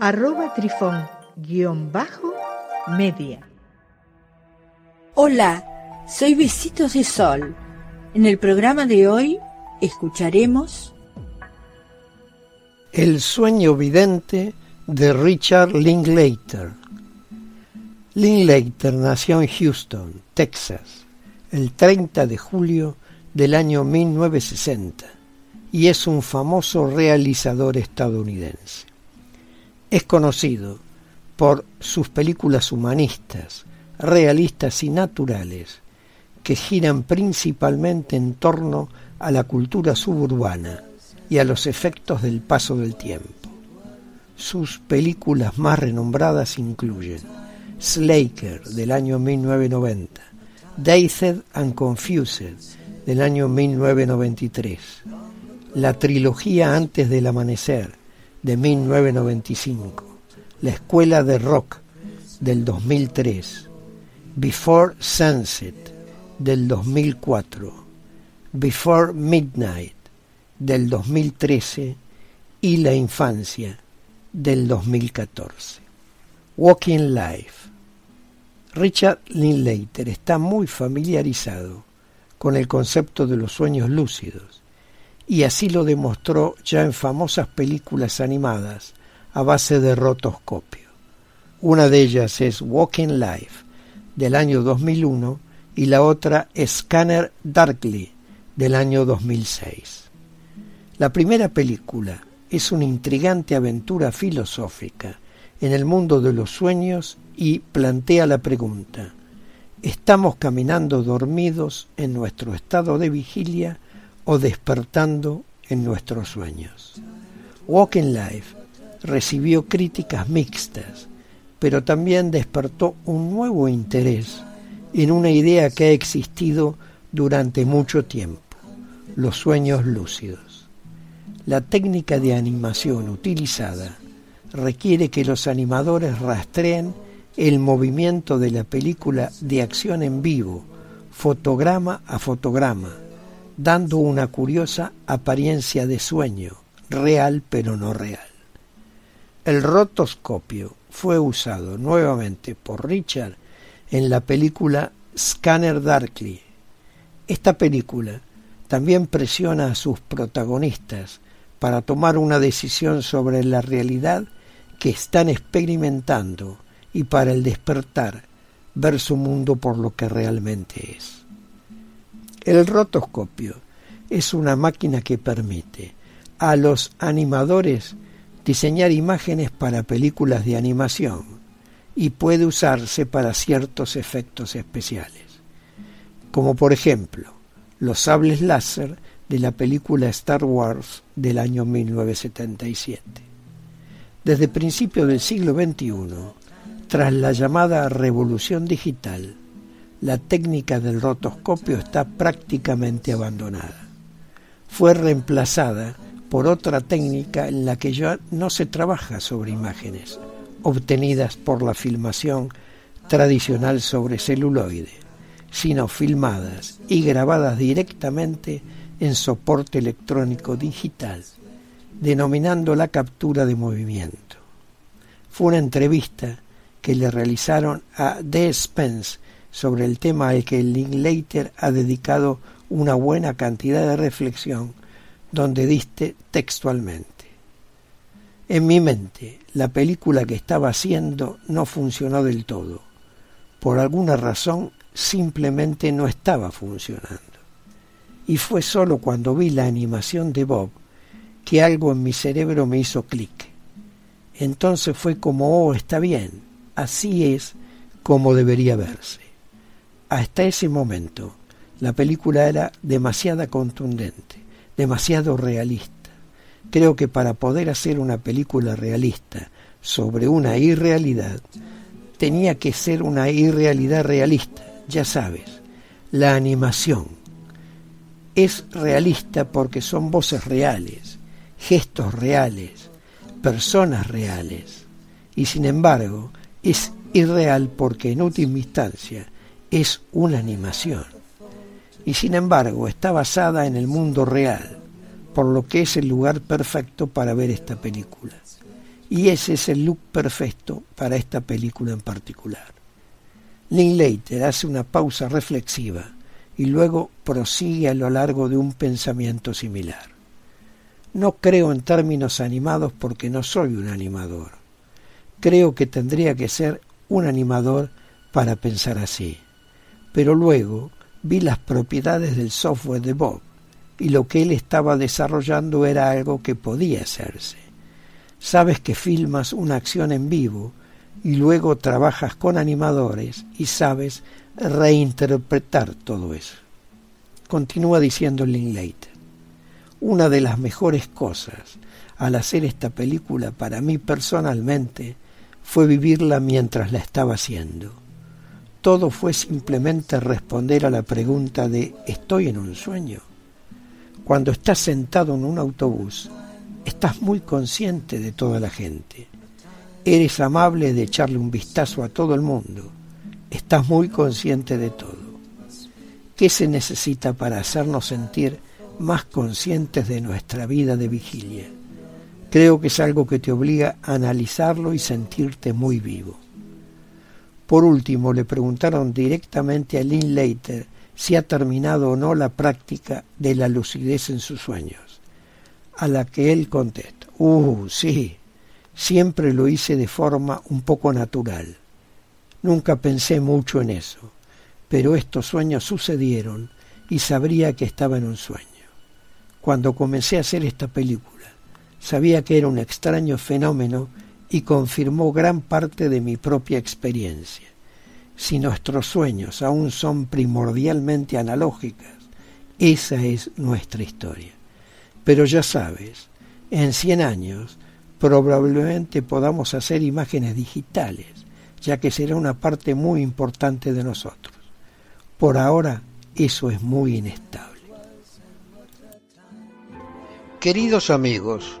arroba trifón guion bajo media. Hola, soy Besitos de Sol. En el programa de hoy escucharemos El sueño vidente de Richard Linklater. Linklater nació en Houston, Texas, el 30 de julio del año 1960 y es un famoso realizador estadounidense. Es conocido por sus películas humanistas, realistas y naturales, que giran principalmente en torno a la cultura suburbana y a los efectos del paso del tiempo. Sus películas más renombradas incluyen Slaker del año 1990, Dazed and Confused del año 1993, la trilogía Antes del Amanecer de 1995, La Escuela de Rock del 2003, Before Sunset del 2004, Before Midnight del 2013 y La Infancia del 2014. Walking Life. Richard Linklater está muy familiarizado con el concepto de los sueños lúcidos y así lo demostró ya en famosas películas animadas a base de rotoscopio. Una de ellas es Walking Life del año 2001 y la otra Scanner Darkly del año 2006. La primera película es una intrigante aventura filosófica en el mundo de los sueños y plantea la pregunta, ¿estamos caminando dormidos en nuestro estado de vigilia o despertando en nuestros sueños. Walking Life recibió críticas mixtas, pero también despertó un nuevo interés en una idea que ha existido durante mucho tiempo, los sueños lúcidos. La técnica de animación utilizada requiere que los animadores rastreen el movimiento de la película de acción en vivo, fotograma a fotograma, dando una curiosa apariencia de sueño, real pero no real. El rotoscopio fue usado nuevamente por Richard en la película Scanner Darkly. Esta película también presiona a sus protagonistas para tomar una decisión sobre la realidad que están experimentando y para el despertar ver su mundo por lo que realmente es. El rotoscopio es una máquina que permite a los animadores diseñar imágenes para películas de animación y puede usarse para ciertos efectos especiales, como por ejemplo los sables láser de la película Star Wars del año 1977. Desde principios del siglo XXI, tras la llamada revolución digital, la técnica del rotoscopio está prácticamente abandonada. Fue reemplazada por otra técnica en la que ya no se trabaja sobre imágenes obtenidas por la filmación tradicional sobre celuloide, sino filmadas y grabadas directamente en soporte electrónico digital, denominando la captura de movimiento. Fue una entrevista que le realizaron a D. Spence sobre el tema al que Linklater ha dedicado una buena cantidad de reflexión, donde diste textualmente. En mi mente, la película que estaba haciendo no funcionó del todo. Por alguna razón, simplemente no estaba funcionando. Y fue solo cuando vi la animación de Bob que algo en mi cerebro me hizo clic. Entonces fue como, oh, está bien, así es como debería verse. Hasta ese momento la película era demasiado contundente, demasiado realista. Creo que para poder hacer una película realista sobre una irrealidad, tenía que ser una irrealidad realista, ya sabes, la animación. Es realista porque son voces reales, gestos reales, personas reales, y sin embargo es irreal porque en última instancia es una animación. Y sin embargo está basada en el mundo real, por lo que es el lugar perfecto para ver esta película. Y ese es el look perfecto para esta película en particular. Linklater hace una pausa reflexiva y luego prosigue a lo largo de un pensamiento similar. No creo en términos animados porque no soy un animador. Creo que tendría que ser un animador para pensar así. Pero luego vi las propiedades del software de Bob y lo que él estaba desarrollando era algo que podía hacerse. Sabes que filmas una acción en vivo y luego trabajas con animadores y sabes reinterpretar todo eso. Continúa diciendo Linklater. Una de las mejores cosas al hacer esta película para mí personalmente fue vivirla mientras la estaba haciendo. Todo fue simplemente responder a la pregunta de ¿estoy en un sueño? Cuando estás sentado en un autobús, estás muy consciente de toda la gente. Eres amable de echarle un vistazo a todo el mundo. Estás muy consciente de todo. ¿Qué se necesita para hacernos sentir más conscientes de nuestra vida de vigilia? Creo que es algo que te obliga a analizarlo y sentirte muy vivo. Por último, le preguntaron directamente a Lynn Leiter si ha terminado o no la práctica de la lucidez en sus sueños. A la que él contesta, uh, sí, siempre lo hice de forma un poco natural. Nunca pensé mucho en eso, pero estos sueños sucedieron y sabría que estaba en un sueño. Cuando comencé a hacer esta película, sabía que era un extraño fenómeno y confirmó gran parte de mi propia experiencia si nuestros sueños aún son primordialmente analógicas, esa es nuestra historia. Pero ya sabes, en 100 años probablemente podamos hacer imágenes digitales, ya que será una parte muy importante de nosotros. Por ahora eso es muy inestable. Queridos amigos,